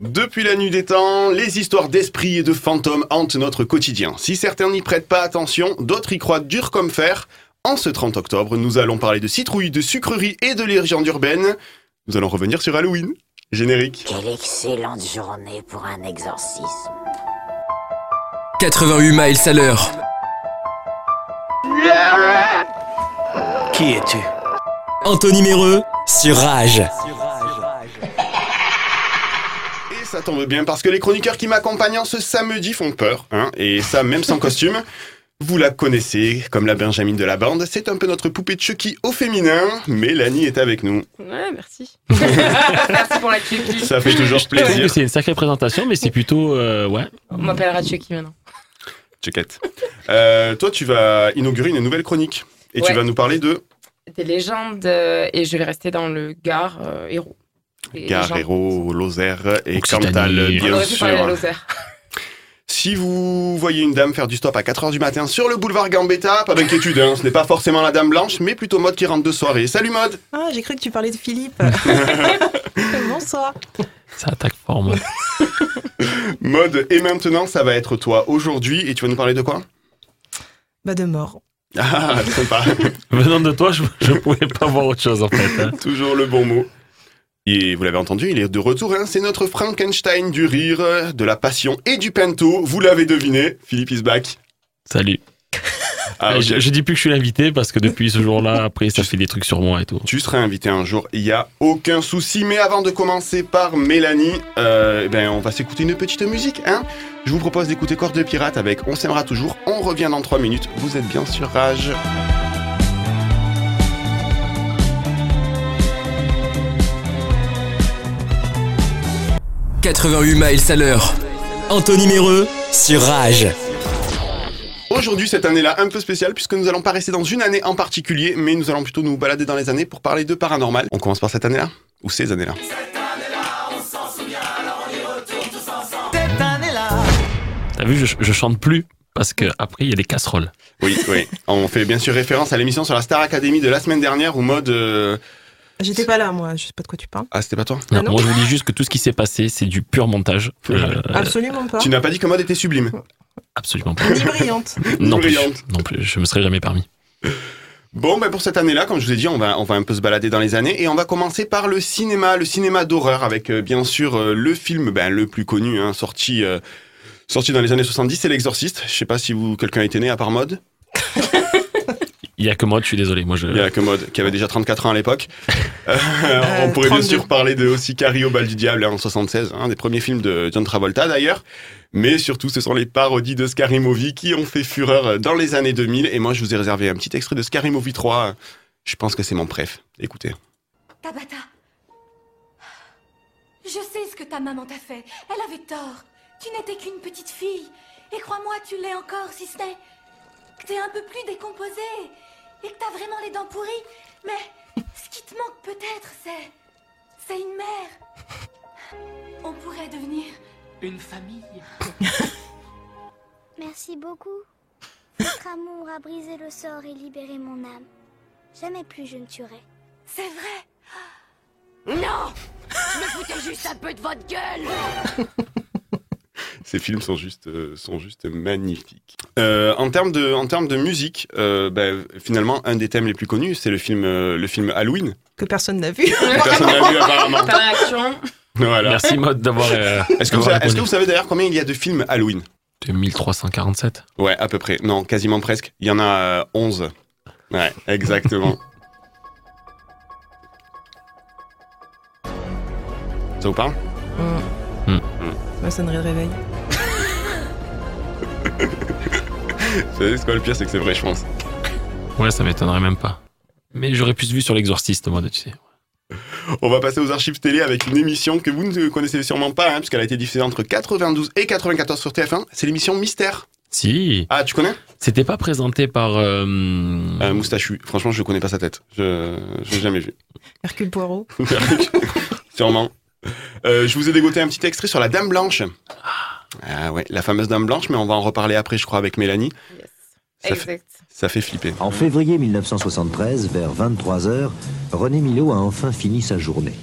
Depuis la nuit des temps, les histoires d'esprits et de fantômes hantent notre quotidien. Si certains n'y prêtent pas attention, d'autres y croient dur comme fer. En ce 30 octobre, nous allons parler de citrouilles, de sucreries et de légendes urbaines. Nous allons revenir sur Halloween. Générique. Quelle excellente journée pour un exorcisme. 88 miles à l'heure. Qui es-tu? Anthony Méreux sur Rage. Ça tombe bien parce que les chroniqueurs qui m'accompagnent en ce samedi font peur, hein, et ça même sans costume. Vous la connaissez comme la Benjamin de la bande, c'est un peu notre poupée de Chucky au féminin. Mélanie est avec nous. Ouais, merci. merci pour la Chucky. Ça fait toujours plaisir. c'est une sacrée présentation, mais c'est plutôt. euh, ouais. On m'appellera Chucky maintenant. Chuckette. Euh, toi, tu vas inaugurer une nouvelle chronique. Et tu vas nous parler de Des légendes euh, et je vais rester dans le Gard euh, héros. Héros, Lozère et. Cantal, bien sûr. Lozère. Si vous voyez une dame faire du stop à 4h du matin sur le boulevard Gambetta, pas d'inquiétude, hein, ce n'est pas forcément la dame blanche, mais plutôt Mode qui rentre de soirée. Salut Mode Ah, j'ai cru que tu parlais de Philippe. Bonsoir. Ça attaque fort, moi. Mode, et maintenant ça va être toi aujourd'hui, et tu vas nous parler de quoi? Bah, de mort. Ah, sympa, Venant de toi, je, je pouvais pas voir autre chose, en fait. hein. toujours le bon mot. Et vous l'avez entendu, il est de retour, hein, c'est notre Frankenstein du rire, de la passion et du pento, vous l'avez deviné, Philippe is back. Salut. Ah, Euh, je, je dis plus que je suis l'invité parce que depuis ce jour-là, après, ça fait des trucs sur moi et tout. Tu seras invité un jour, il n'y a aucun souci. Mais avant de commencer par Mélanie, euh, eh ben, on va s'écouter une petite musique. Hein Je vous propose d'écouter Corps de Pirate avec On s'aimera toujours. On revient dans 3 minutes. Vous êtes bien sur Rage. « 88 miles à l'heure. Anthony Méreux sur Rage. Aujourd'hui, cette année-là, un peu spéciale, puisque nous allons pas rester dans une année en particulier, mais nous allons plutôt nous balader dans les années pour parler de paranormal. On commence par cette année-là Ou ces années-là T'as vu, je, je chante plus parce que après il y a des casseroles. Oui, oui. On fait bien sûr référence à l'émission sur la Star Academy de la semaine dernière où mode. euh, J'étais pas là, moi. Je sais pas de quoi tu parles. Ah, c'était pas toi Ah non moi, je vous dis juste que tout ce qui s'est passé, c'est du pur montage. Euh, Absolument pas. Tu n'as pas dit que mode était sublime. absolument pas. Ni brillante. Non plus, Brillante. non plus, je me serais jamais permis. Bon, ben pour cette année-là, comme je vous ai dit, on va, on va un peu se balader dans les années et on va commencer par le cinéma, le cinéma d'horreur avec euh, bien sûr euh, le film ben, le plus connu, hein, sorti, euh, sorti dans les années 70, c'est L'Exorciste. Je sais pas si vous quelqu'un a été né à part Mode. Il y a que moi, je suis désolé. Moi, je. Il y a que Mode qui avait déjà 34 ans à l'époque. Euh, on pourrait bien 32. sûr parler de aussi Carrie au bal du diable hein, en 76, un des premiers films de John Travolta d'ailleurs. Mais surtout, ce sont les parodies de Scary Movie qui ont fait fureur dans les années 2000. Et moi, je vous ai réservé un petit extrait de Scary Movie 3. Je pense que c'est mon préf. Écoutez. Tabata, je sais ce que ta maman t'a fait. Elle avait tort. Tu n'étais qu'une petite fille. Et crois-moi, tu l'es encore, si ce n'est que t'es un peu plus décomposée. Et que t'as vraiment les dents pourries. Mais ce qui te manque peut-être, c'est. C'est une mère. On pourrait devenir. Une famille Merci beaucoup. Votre amour a brisé le sort et libéré mon âme. Jamais plus je ne tuerai. C'est vrai Non Je me foutais juste un peu de votre gueule Ces films sont juste, euh, sont juste magnifiques. Euh, en termes de, en termes de musique, euh, ben, finalement, un des thèmes les plus connus, c'est le film, le film Halloween. Que personne n'a vu. que Personne n'a vu apparemment. Ta réaction Voilà. Merci, mode, d'avoir. euh, Est-ce que, vous, d'avoir est-ce que répondu. vous savez d'ailleurs combien il y a de films Halloween De 1347. Ouais, à peu près. Non, quasiment presque. Il y en a euh, 11. Ouais, exactement. Ça vous parle? Ma sonnerie de réveil. Vous savez ce quoi le pire, c'est que c'est vrai, je pense. Ouais, ça m'étonnerait même pas. Mais j'aurais plus vu sur l'exorciste, moi, tu sais. On va passer aux archives télé avec une émission que vous ne connaissez sûrement pas, hein, puisqu'elle a été diffusée entre 92 et 94 sur TF1. C'est l'émission Mystère. Si. Ah, tu connais? C'était pas présenté par. euh, euh, Moustachu. Franchement, je connais pas sa tête. Je je l'ai jamais vu. Hercule Poirot. Sûrement. Euh, je vous ai dégoté un petit extrait sur la Dame Blanche. Ah ouais, la fameuse Dame Blanche, mais on va en reparler après, je crois, avec Mélanie. Yes. Ça fait, Exact. ça fait flipper. En février 1973, vers 23h, René Milo a enfin fini sa journée.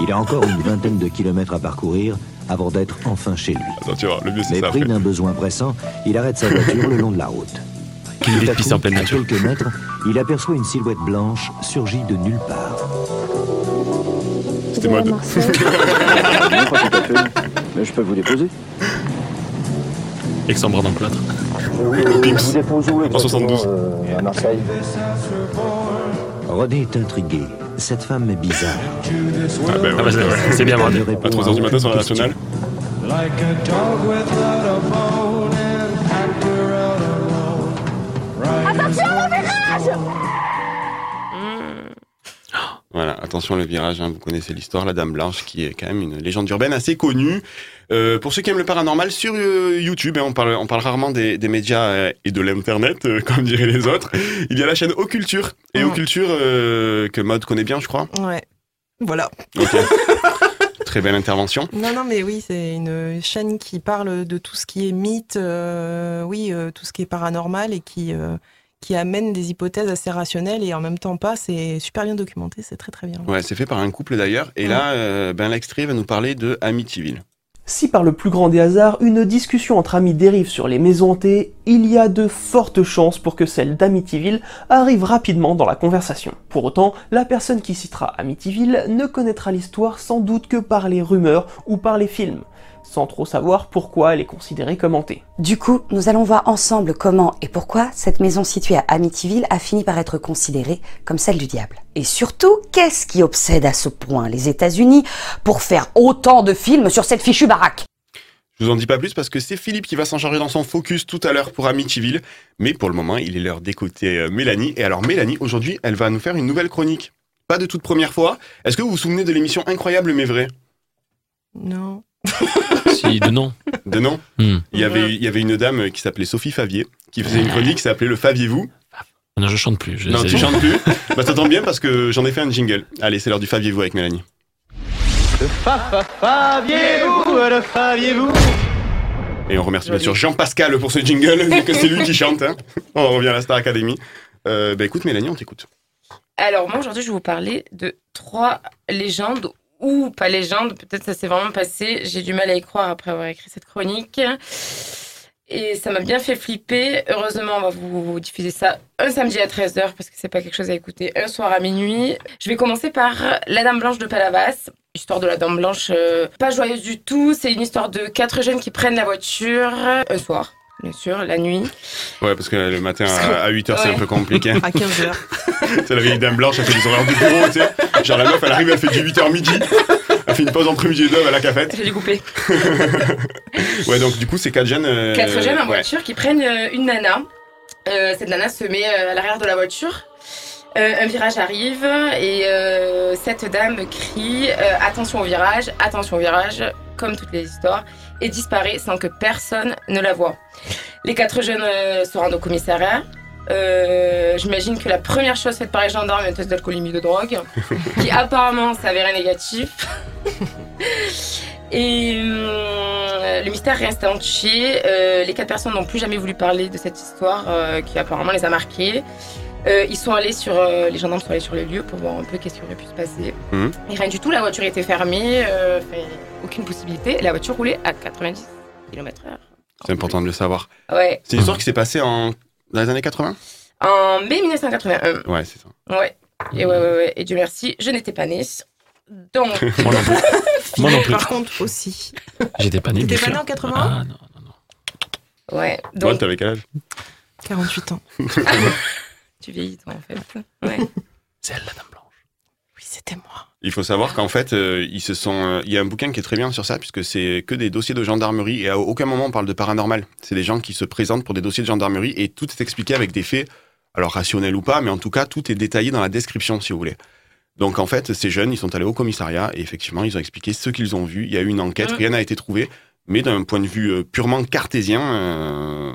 Il a encore une vingtaine de kilomètres à parcourir avant d'être enfin chez lui. Attends, tu vois, le mieux c'est Mais ça pris d'un besoin pressant, il arrête sa voiture le long de la route. Tout à coup, en pleine à quelques mètres, il aperçoit une silhouette blanche surgie de nulle part. C'était mode. Mais je peux vous déposer Avec son bras dans le plâtre. Pips. En 72. à Marseille. René est intrigué. Cette femme est bizarre. Ah, ben, Ah ouais, bah, c'est- ouais. c'est bien René. À 3h du matin sur la aucune question. nationale. Voilà, attention le virage, hein, vous connaissez l'histoire, la Dame Blanche, qui est quand même une légende urbaine assez connue. Euh, pour ceux qui aiment le paranormal, sur euh, YouTube, hein, on, parle, on parle rarement des, des médias euh, et de l'Internet, euh, comme diraient les autres. Il y a la chaîne Occulture, et Mm. Occulture euh, que Mode connaît bien, je crois. Ouais. Voilà. Ok. Très belle intervention. Non, non, mais oui, c'est une chaîne qui parle de tout ce qui est mythe, euh, oui, euh, tout ce qui est paranormal et qui, euh, qui amène des hypothèses assez rationnelles et en même temps pas. C'est super bien documenté, c'est très très bien. Ouais, c'est fait par un couple d'ailleurs. Et là, euh, ben, l'extrait va nous parler de Amityville. Si par le plus grand des hasards, une discussion entre amis dérive sur les maisons hantées, il y a de fortes chances pour que celle d'Amityville arrive rapidement dans la conversation. Pour autant, la personne qui citera Amityville ne connaîtra l'histoire sans doute que par les rumeurs ou par les films, sans trop savoir pourquoi elle est considérée comme hantée. Du coup, nous allons voir ensemble comment et pourquoi cette maison située à Amityville a fini par être considérée comme celle du diable. Et surtout, qu'est-ce qui obsède à ce point les États-Unis pour faire autant de films sur cette fichue baraque? Je vous en dis pas plus parce que c'est Philippe qui va s'en charger dans son focus tout à l'heure pour Amityville. Mais pour le moment, il est l'heure d'écouter euh, Mélanie. Et alors, Mélanie, aujourd'hui, elle va nous faire une nouvelle chronique. Pas de toute première fois. Est-ce que vous vous souvenez de l'émission Incroyable mais vrai Non. Si, de non. De non Hmm. il y, avait, il y avait une dame qui s'appelait Sophie Favier qui faisait une chronique qui s'appelait Le Faviez-vous Non, je chante plus. Je- Non, tu chantes plus Bah, ça tombe bien parce que j'en ai fait un jingle. Allez, c'est l'heure du Faviez-vous avec Mélanie. Faviez-vous, le faviez-vous Et on remercie bien sûr Jean-Pascal pour ce jingle, vu que c'est lui qui chante. hein. On revient à la Star Academy. Euh, bah écoute, Mélanie, on t'écoute. Alors, moi, aujourd'hui, je vais vous parler de trois légendes, ou pas légendes, peut-être ça s'est vraiment passé. J'ai du mal à y croire après avoir écrit cette chronique. Et ça m'a bien fait flipper. Heureusement, on va vous diffuser ça un samedi à 13h, parce que c'est pas quelque chose à écouter un soir à minuit. Je vais commencer par La Dame Blanche de Palavas. Histoire de la Dame Blanche, euh, pas joyeuse du tout. C'est une histoire de quatre jeunes qui prennent la voiture un soir. Bien sûr, la nuit. Ouais, parce que le matin à 8h, c'est un peu compliqué. À 15h. c'est la vieille dame blanche, elle fait des horaires du bureau, tu sais. Genre la meuf, elle arrive, elle fait du 8h midi. Elle fait une pause entre midi et deux, à la cafette. J'ai découpé. Ouais, donc du coup, c'est quatre jeunes. euh, Quatre jeunes en ouais. voiture qui prennent euh, une nana. Euh, cette nana se met euh, à l'arrière de la voiture. Un virage arrive et cette dame crie attention au virage, attention au virage, comme toutes les histoires, et disparaît sans que personne ne la voie. Les quatre jeunes euh, se rendent au commissariat. Euh, J'imagine que la première chose faite par les gendarmes est un test d'alcoolémie de drogue, qui apparemment s'avérait négatif. Et hum, le mystère reste entier. Euh, les quatre personnes n'ont plus jamais voulu parler de cette histoire euh, qui apparemment les a marqués. Euh, ils sont allés sur, euh, les gendarmes sont allés sur le lieu pour voir un peu qu'est-ce qui aurait pu se passer. Mhm. Et rien du tout, la voiture était fermée, euh, aucune possibilité. La voiture roulait à 90 km/h. C'est important de le savoir. Ouais, C'est une histoire qui s'est passée en... dans les années 80 en mai 1981. Ouais, c'est ça. Ouais. Et ouais, ouais, ouais. Et Dieu merci, je n'étais pas née. Donc. Moi non plus. Moi non plus. Par contre, aussi. J'étais pas né. T'étais pas né sûr. en 81 Ah non. Ouais. Toi, Donc, t'avais quel âge? 48 ans. tu vieillis, toi, en fait. Ouais. C'est elle, la dame blanche. Oui, c'était moi. Il faut savoir qu'en fait, euh, ils se sont. euh, Il y a un bouquin qui est très bien sur ça, puisque c'est que des dossiers de gendarmerie, et à aucun moment on parle de paranormal. C'est des gens qui se présentent pour des dossiers de gendarmerie, et tout est expliqué avec des faits, alors rationnels ou pas, mais en tout cas, tout est détaillé dans la description, si vous voulez. Donc en fait, ces jeunes, ils sont allés au commissariat, et effectivement, ils ont expliqué ce qu'ils ont vu. Il y a eu une enquête, Mhm. rien n'a été trouvé, mais d'un point de vue euh, purement cartésien, euh,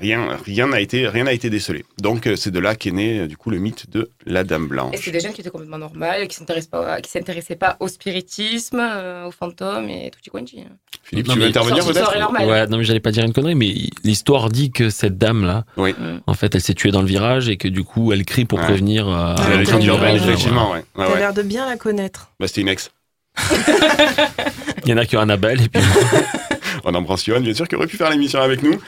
rien rien n'a été, rien n'a été décelé. Donc euh, c'est de là qu'est né, du coup, le mythe de la Dame Blanche. Et c'est des jeunes qui étaient complètement normales, qui s'intéressaient pas, qui s'intéressaient pas au spiritisme, euh, aux fantômes et tout quanti. Philippe, Non, tu veux intervenir peut-être. Ouais, non mais j'allais pas dire une connerie, mais l'histoire dit que cette dame là, Oui. Mm. en fait, elle s'est tuée dans le virage et que du coup, elle crie pour Ouais. prévenir. euh, C'est Ah, la légende urbaine, effectivement, ouais. Ouais, T'as ouais. l'air de bien la connaître. Bah, c'était une ex. Il y en a qui ont Annabelle et puis On embrasse Johan, bien sûr, qui aurait pu faire l'émission avec nous.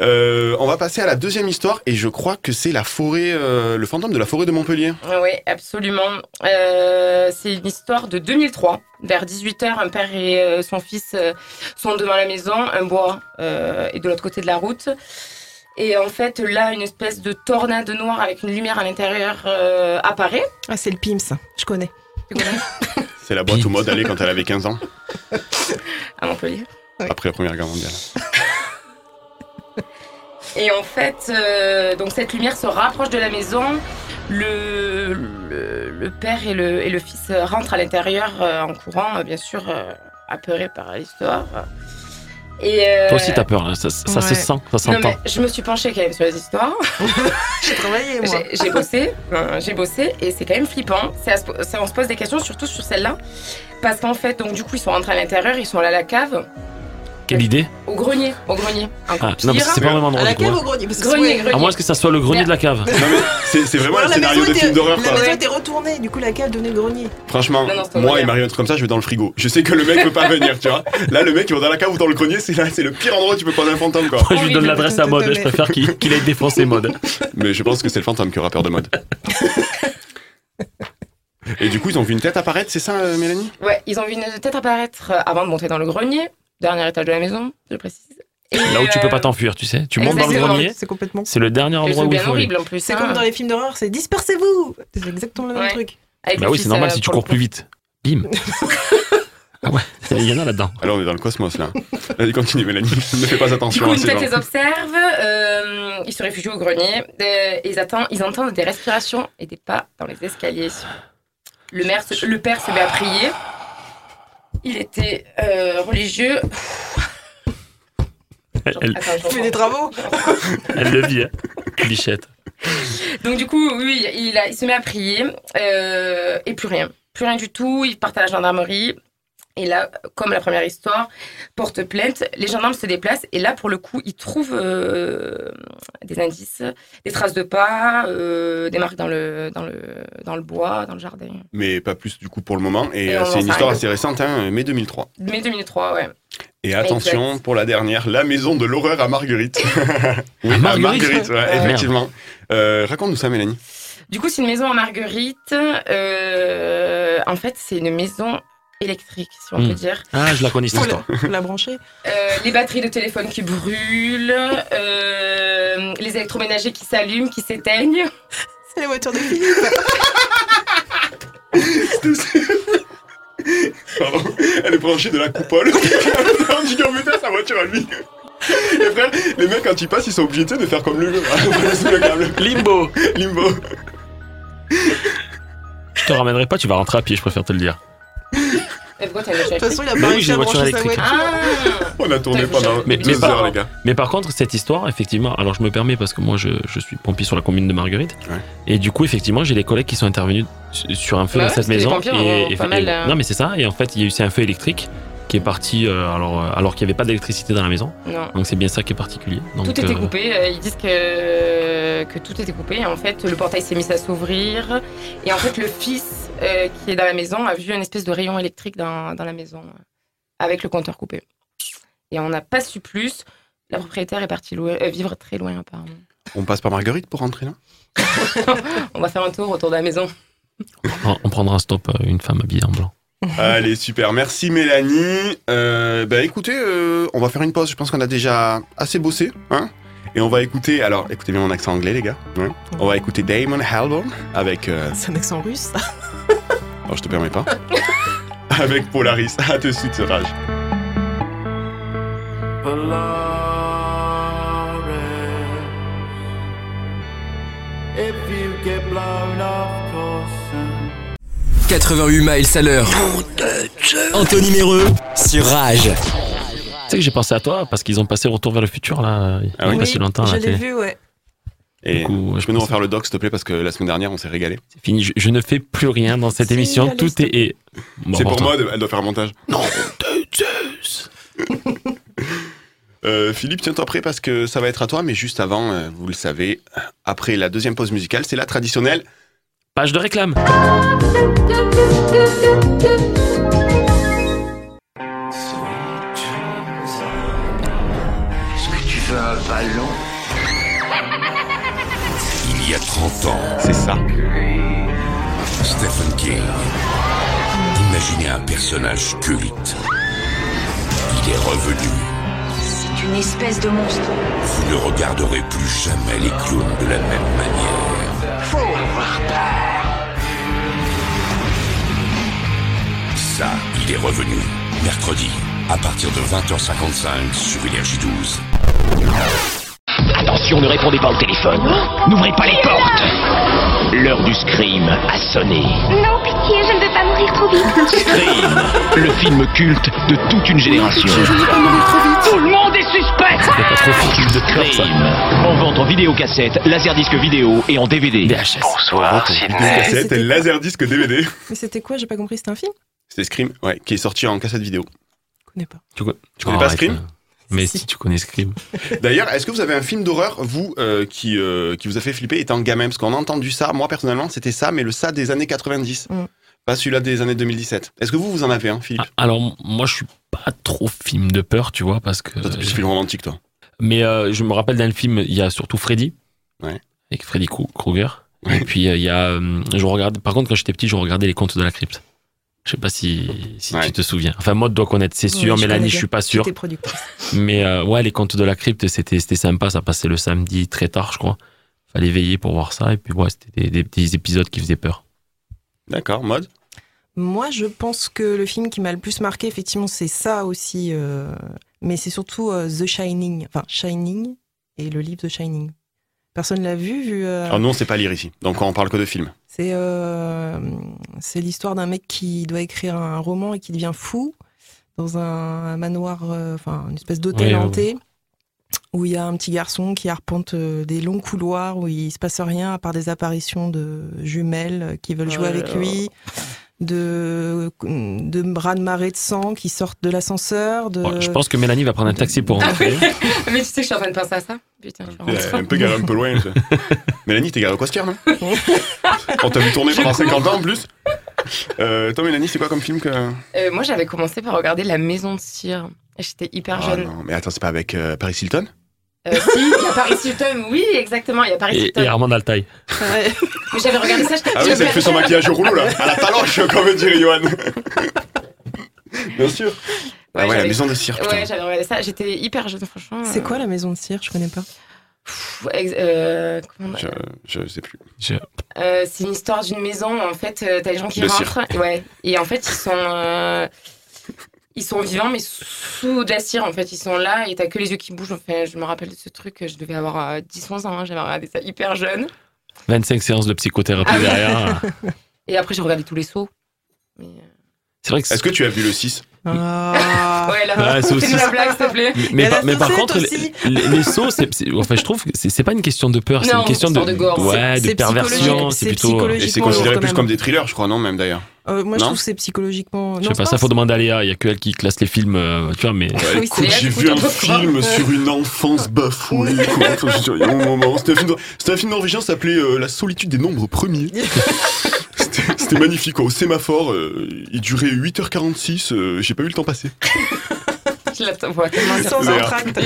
Euh, on va passer à la deuxième histoire et je crois que c'est la forêt, euh, le fantôme de la forêt de Montpellier. Oui, absolument. Euh, c'est une histoire de 2003. Vers 18h, un père et son fils sont devant la maison, un bois euh, est de l'autre côté de la route. Et en fait, là, une espèce de tornade noire avec une lumière à l'intérieur euh, apparaît. Ah, c'est le PIMS, je connais. Tu connais C'est la boîte au mode allée quand elle avait 15 ans, À Montpellier. Après la Première Guerre mondiale. Et en fait, euh, donc cette lumière se rapproche de la maison. Le, le, le père et le, et le fils rentrent à l'intérieur euh, en courant, euh, bien sûr, euh, apeurés par l'histoire. Et euh, toi aussi t'as peur, hein, ça, ça se sent, ça Non, s'entend. mais je me suis penchée quand même sur les histoires. J'ai travaillé, moi. J'ai j'ai bossé, euh, j'ai bossé, et c'est quand même flippant. Ça, on se pose des questions, surtout sur celle-là, parce qu'en fait, donc du coup, ils sont rentrés à l'intérieur, ils sont allés à la cave, Quelle idée au grenier, au grenier. Ah, non, mais c'est pas vraiment À endroit la du coup. cave au grenier. Parce que Grenier, grenier. À moins que ça soit le grenier de la cave. Non, mais c'est vraiment un la scénario de film d'horreur, La quoi. maison était retournée, du coup la cave donnait le grenier. Franchement, Non, non, c'est moi, il m'arrive un truc comme ça, je vais dans le frigo. Je sais que le mec peut pas venir, tu vois. Là, le mec, il va dans la cave ou dans le grenier, c'est là, c'est le pire endroit où tu peux prendre un fantôme, quoi. Moi je lui donne l'adresse à mode, je préfère qu'il aille défoncer mode. Mais je pense que c'est le fantôme qui aura peur de mode. Et du coup, ils ont vu une tête apparaître, c'est ça, euh, Mélanie? Ouais, ils ont vu une tête apparaître avant de monter dans le grenier, dernier étage de la maison, je précise. Et, Là où tu peux euh, pas t'enfuir, tu sais. Tu montes dans le grenier, C'est complètement. c'est le dernier endroit où il faut horrible en plus. C'est hein. comme dans les films d'horreur, c'est dispersez-vous C'est exactement le même Ouais. truc. Avec Bah oui, c'est normal euh, si tu pour le cours plus vite. Bim. ah ouais, il y en a là-dedans. Alors, on est dans le cosmos, là. Vas-y, continue, Mélanie. ne fais pas Du attention coup, à une tête les observe, euh, ils se réfugient au grenier, euh, ils, attendent, ils entendent des respirations et des pas dans les escaliers. Le, maire se- le père se met à prier. Il était euh, religieux. Elle, Attends, fais des travaux elle le vit, hein. Bichette. Donc du coup, oui, il, a- il se met à prier euh, et plus rien. Plus rien du tout, ils partent à la gendarmerie. Et là, comme la première histoire, porte plainte, les gendarmes se déplacent et là, pour le coup, ils trouvent euh, des indices, des traces de pas, euh, des marques dans le, dans, le, dans le bois, dans le jardin. Mais pas plus, du coup, pour le moment. Et, Et euh, c'est une histoire assez récente, hein, mai 2003. Mai 2003, ouais. Et attention, Exact. pour la dernière, la maison de l'horreur à Marguerite. oui, À Marguerite ouais, Ouais. effectivement. Euh, Raconte-nous ça, Mélanie. Du coup, c'est une maison à Marguerite. Euh, en fait, c'est une maison électrique, si on Hmm. peut dire. Ah, je la connais cette histoire. la, brancher. Euh, les batteries de téléphone qui brûlent, euh, les électroménagers qui s'allument, qui s'éteignent. C'est la voiture de Philippe. Pardon. Elle est branchée de la coupole. On dit, oh sa voiture à lui. Et frère, les mecs, quand ils passent, ils sont obligés de faire comme le jeu. Sous le câble. Limbo. Limbo. Je te ramènerai pas, tu vas rentrer à pied, je préfère te le dire. De toute façon, il a pas oui, réussi j'ai à une voiture brancher sa électrique. voiture. Ah On a tourné pendant mais- deux mais heures, pas- les gars. Mais par contre, cette histoire, effectivement, alors je me permets parce que moi je, je suis pompier sur la commune de Marguerite. Ouais. Et du coup, effectivement, j'ai des collègues qui sont intervenus su- sur un feu Bah dans ouais, cette maison. et, pas et- mal, et- euh, Non, mais c'est ça. Et en fait, il y a eu c'est un feu électrique qui est parti euh, alors, euh, alors qu'il n'y avait pas d'électricité dans la maison. Non. Donc c'est bien ça qui est particulier. Donc, Tout était euh, coupé. Ils disent que, que tout était coupé. En fait, le portail s'est mis à s'ouvrir. Et en fait, le fils euh, qui est dans la maison a vu une espèce de rayon électrique dans, dans la maison avec le compteur coupé. Et on n'a pas su plus. La propriétaire est partie louer- euh, vivre très loin, apparemment. On passe par Marguerite pour rentrer là On va faire un tour autour de la maison. on, on prendra un stop, une femme habillée en blanc. Allez, super. Merci, Mélanie. Euh, bah écoutez, euh, on va faire une pause. Je pense qu'on a déjà assez bossé. Hein et on va écouter, alors écoutez bien mon accent anglais, les gars. hein. on va écouter Damon Albarn avec. euh, C'est un accent russe, ça. alors je te permets pas. avec Polaris. À tout de suite, Rage. If you get blown off course 88 miles à l'heure. Anthony Méreux sur Rage. Tu sais que j'ai pensé à toi parce qu'ils ont passé Retour vers le futur là, il y a Ah oui. pas si longtemps. je la l'ai vu, ouais. Et Du coup, je peux nous refaire le doc, s'il te plaît, parce que la semaine dernière, on s'est régalé. C'est fini, je, je ne fais plus rien dans cette Si, émission. allez, Tout est. te est- Bon, c'est pour mode, elle doit faire un montage. Non, de Zeus. Euh, Philippe, tiens-toi prêt parce que ça va être à toi, mais juste avant, euh, vous le savez, après la deuxième pause musicale, c'est la traditionnelle. Page de réclame. Est-ce que tu veux un ballon? Il y a 30 ans. C'est ça. Stephen King Imaginez un personnage culte. Il est revenu. C'est une espèce de monstre. Vous ne regarderez plus jamais les clowns de la même manière. Faut avoir peur. Ça, il est revenu. Mercredi, à partir de 20h55 sur Énergie 12. Attention, ne répondez pas au téléphone. N'ouvrez pas les portes. L'heure du scream a sonné. Non, pitié, je ne veux pas mourir trop vite. Scream, le film culte de toute une génération. Tout le monde est suspect. C'est pas trop film de peur, ça. Scream, en vente en vidéocassette, laserdisc vidéo et en DVD. Bonsoir, Cassette, laserdisc DVD. Mais c'était quoi J'ai pas compris, c'était un film? C'était Scream, ouais, qui est sorti en cassette vidéo. Je connais pas. Tu, co- Tu connais pas Arrête, Scream? euh, Mais si tu connais Scream. D'ailleurs, est-ce que vous avez un film d'horreur, vous, euh, qui, euh, qui vous a fait flipper étant gamin? Parce qu'on a entendu ça, moi personnellement, c'était ça, mais le ça des années 90. Mm. Pas celui-là des années 2017. Est-ce que vous, vous en avez un, Philippe? Ah, Alors, moi, je suis pas trop film de peur, tu vois, parce que. Toi, t'es plus film romantique, toi. Mais euh, je me rappelle d'un film, il y a surtout Freddy. Ouais. Avec Freddy Krueger. Et puis, euh, il y a. euh, je regarde, par contre, quand j'étais petit, je regardais les contes de la crypte. Je sais pas si, si tu te souviens. Enfin, Maud doit connaître, c'est sûr. Ouais, je Mélanie, connais je suis pas sûr. Mais euh, ouais, les contes de la crypte, c'était c'était sympa. Ça passait le samedi très tard, je crois. Fallait veiller pour voir ça. Et puis, ouais, c'était des, épisodes qui faisaient peur. D'accord, mode Moi, je pense que le film qui m'a le plus marqué, effectivement, c'est ça aussi. euh, mais c'est surtout euh, The Shining. Enfin, Shining et le livre The Shining. Personne l'a vu, vu. euh, Alors, nous, on sait pas lire ici. Donc, on parle que de films. C'est euh, c'est l'histoire d'un mec qui doit écrire un roman et qui devient fou dans un, un manoir, euh, enfin une espèce d'hôtel hanté, où il y a un petit garçon qui arpente euh, des longs couloirs où il se passe rien à part des apparitions de jumelles qui veulent jouer avec lui, de, de bras de marée de sang qui sortent de l'ascenseur. De... Ouais, je pense que Mélanie va prendre un taxi pour rentrer. Mais tu sais que je suis en train de penser à ça. Putain, je rentre. un peu garé un peu loin. ça. Mélanie, t'es garé au Costière, non? On t'a vu tourner pendant 50 ans en plus euh, Toi, Mélanie, c'est quoi comme film que. Euh, moi, j'avais commencé par regarder La Maison de Cire. J'étais hyper Ah jeune. non, mais attends, c'est pas avec euh, Paris Hilton? Euh, si, il y a Paris Hilton. Oui, exactement, il y a Paris Hilton. et Armand Altaï. Mais j'avais regardé ça, j'étais Ah oui, ça fait son maquillage au rouleau, là. À la taloche, comme dirait Johan. Bien sûr. ah ouais, la maison de cire, putain. Ouais, j'avais regardé ça. J'étais hyper jeune, franchement. C'est quoi la maison de cire Je connais pas. Pff, euh, comment on- Je, je sais plus. Euh, c'est une histoire d'une maison. En fait, euh, t'as les gens qui De cire. rentrent. Ouais. Et en fait, ils sont, euh, ils sont vivants, mais sous de la cire. En fait, ils sont là et t'as que les yeux qui bougent. Enfin, je me rappelle de ce truc. Je devais avoir euh, 10-11 ans. hein, J'avais regardé ça hyper jeune. 25 séances de psychothérapie Ah derrière. Et après, j'ai regardé tous les sauts. C'est vrai que Est-ce que tu as vu le 6 Ah. Ouais, là, c'est fais-nous aussi- la blague, s'il te plaît. Mais, mais par, mais par contre, les, les- les sauts, c'est, enfin, je trouve que c'est, pas une question de peur, c'est une question de, de gore. ouais, de perversion. C'est plutôt. Et c'est considéré plus comme des thrillers, je crois, non, même d'ailleurs. Euh, moi, je trouve que c'est psychologiquement. Je sais pas, ça faut demander à Léa. Il y a que elle qui classe les films, euh, tu vois, mais. Ouais, Oui, j'ai vu un film sur une enfance bafouée. un film, c'était un film norvégien, ça s'appelait euh, La solitude des nombres premiers. C'était magnifique, quoi. Au sémaphore, euh, il durait 8h46, euh, j'ai pas eu le temps passer. Je la vois tellement dire Sans ça. Léa. entracte.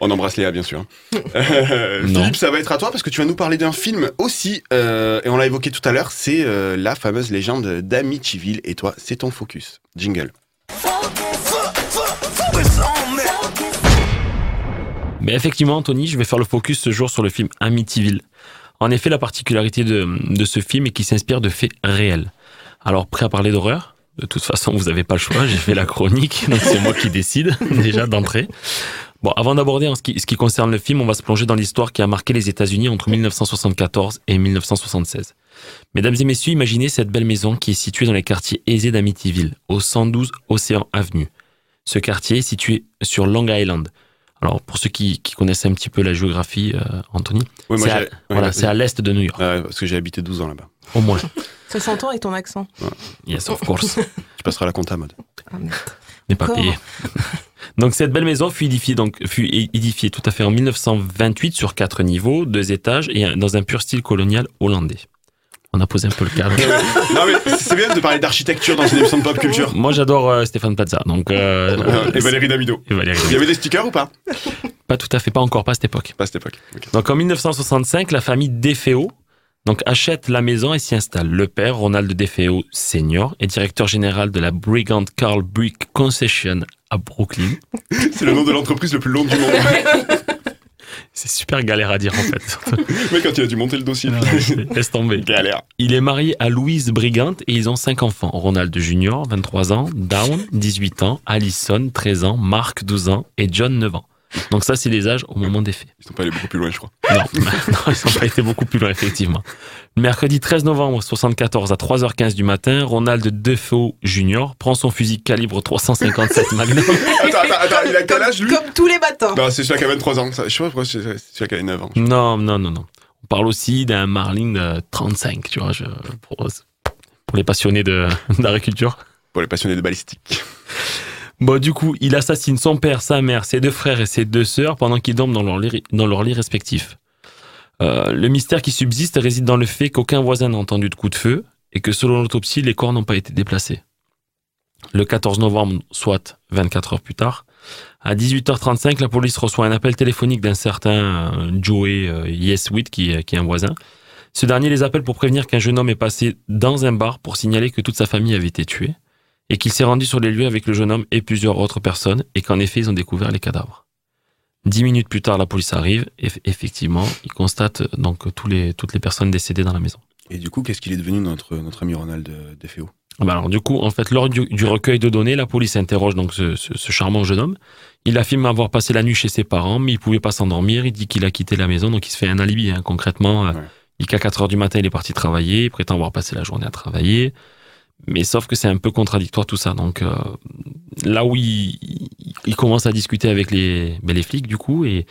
On embrasse Léa, bien sûr. Euh, Non. Philippe, ça va être à toi parce que tu vas nous parler d'un film aussi, euh, et on l'a évoqué tout à l'heure, c'est euh, la fameuse légende d'Amityville. Et toi, c'est ton focus. Jingle. Mais effectivement, Anthony, je vais faire le focus ce jour sur le film Amityville. En effet, la particularité de, ce film est qu'il s'inspire de faits réels. Alors, prêt à parler d'horreur? De toute façon, vous n'avez pas le choix, j'ai fait la chronique, donc c'est moi qui décide, déjà d'entrée. Bon, avant d'aborder ce qui, ce concerne le film, on va se plonger dans l'histoire qui a marqué les États-Unis entre 1974 et 1976. Mesdames et messieurs, imaginez cette belle maison qui est située dans les quartiers aisés d'Amityville, au 112 Océan Avenue. Ce quartier est situé sur Long Island. Alors, pour ceux qui, qui connaissent un petit peu la géographie, euh, Anthony, Oui, c'est à, oui, voilà, l'est de New York, Ouais, parce que j'ai habité 12 ans là-bas. au moins. Ça s'entend avec ton accent. Yes, of course. Tu passeras la compta mode. Ah, n'est pas payé. donc cette belle maison fut édifiée, donc, fut édifiée tout à fait en 1928 sur quatre niveaux, deux étages et dans un pur style colonial hollandais. On a posé un peu le cadre. non mais c'est bien de parler d'architecture dans une émission de pop culture. Moi, j'adore euh, Stéphane Plaza. Donc, euh, Et Valérie Damido. et Valérie. Il y avait des stickers ou pas? Pas tout à fait, pas encore, pas à cette époque. Pas à cette époque. Donc en 1965, la famille Defeo donc, achète la maison et s'y installe. Le père, Ronald Defeo Senior, est directeur général de la Brigand Carl Brick Concession à Brooklyn. C'est le nom de l'entreprise le plus long du monde. C'est super galère à dire en fait. Mais quand il a dû monter le dossier, Laisse tomber. galère. Il est marié à Louise Brigant et ils ont cinq enfants. Ronald Junior, 23 ans, Down, 18 ans, Allison, 13 ans, Mark, 12 ans et John, 9 ans. Donc ça, c'est les âges au moment des faits. Ils sont pas allés beaucoup plus loin, je crois. Non, non ils n'ont pas été beaucoup plus loin, effectivement. Mercredi 13 novembre 74 à 3h15 du matin, Ronald Defoe Jr. prend son fusil calibre 357 Magnum. Attends, attends, attends, il a quel âge lui Comme tous les matins. Non, c'est celui qui a 23 ans. Ça, je sais pas pourquoi c'est celui qui a 9 ans. Non, non, non, non. On parle aussi d'un Marlin de 35, tu vois, je- pour, pour les passionnés de- d'agriculture. Pour les passionnés de balistique. Bon, du coup, il assassine son père, sa mère, ses deux frères et ses deux sœurs pendant qu'ils dorment dans leur lit, dans respectif. Euh, le mystère qui subsiste réside dans le fait qu'aucun voisin n'a entendu de coup de feu et que selon l'autopsie, les corps n'ont pas été déplacés. Le 14 novembre, soit 24 heures plus tard, à 18h35, la police reçoit un appel téléphonique d'un certain euh, Joey euh, Yeswit, qui est un voisin. Ce dernier les appelle pour prévenir qu'un jeune homme est passé dans un bar pour signaler que toute sa famille avait été tuée et qu'il s'est rendu sur les lieux avec le jeune homme et plusieurs autres personnes et qu'en effet ils ont découvert les cadavres. Dix minutes plus tard, la police arrive et eff- effectivement, ils constatent euh, donc tous les, toutes les personnes décédées dans la maison. Et du coup, qu'est-ce qu'il est devenu notre, notre ami Ronald euh, Defeo Ah bah alors du coup, en fait, lors du, du recueil de données, la police interroge donc ce, ce- ce charmant jeune homme. Il affirme avoir passé la nuit chez ses parents, mais il pouvait pas s'endormir. Il dit qu'il a quitté la maison, donc il se fait un alibi. hein. Concrètement, euh, il dit qu'à 4 heures du matin, il est parti travailler. Il prétend avoir passé la journée à travailler. Mais sauf que c'est un peu contradictoire tout ça. Donc euh, là où il, commence à discuter avec les, ben, les flics, du coup, et,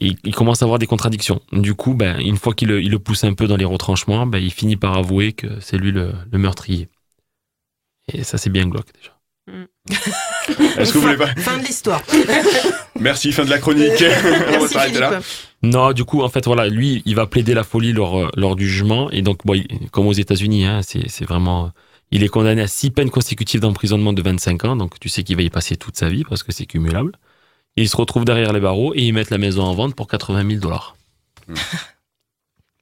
et il commence à avoir des contradictions. Du coup, ben, une fois qu'il le, il le pousse un peu dans les retranchements, ben, il finit par avouer que c'est lui le, le meurtrier. Et ça, c'est bien glauque déjà. Est-ce que vous voulez pas Fin de l'histoire. Merci, fin de la chronique. On va s'arrêter là. Non, du coup, en fait, voilà, lui, il va plaider la folie lors, euh, lors du jugement. Et donc, bon, il- comme aux États-Unis, hein, c'est c'est vraiment. Il est condamné à six peines consécutives d'emprisonnement de 25 ans. Donc, tu sais qu'il va y passer toute sa vie parce que c'est cumulable. Et il se retrouve derrière les barreaux et ils mettent la maison en vente pour 80 000 dollars.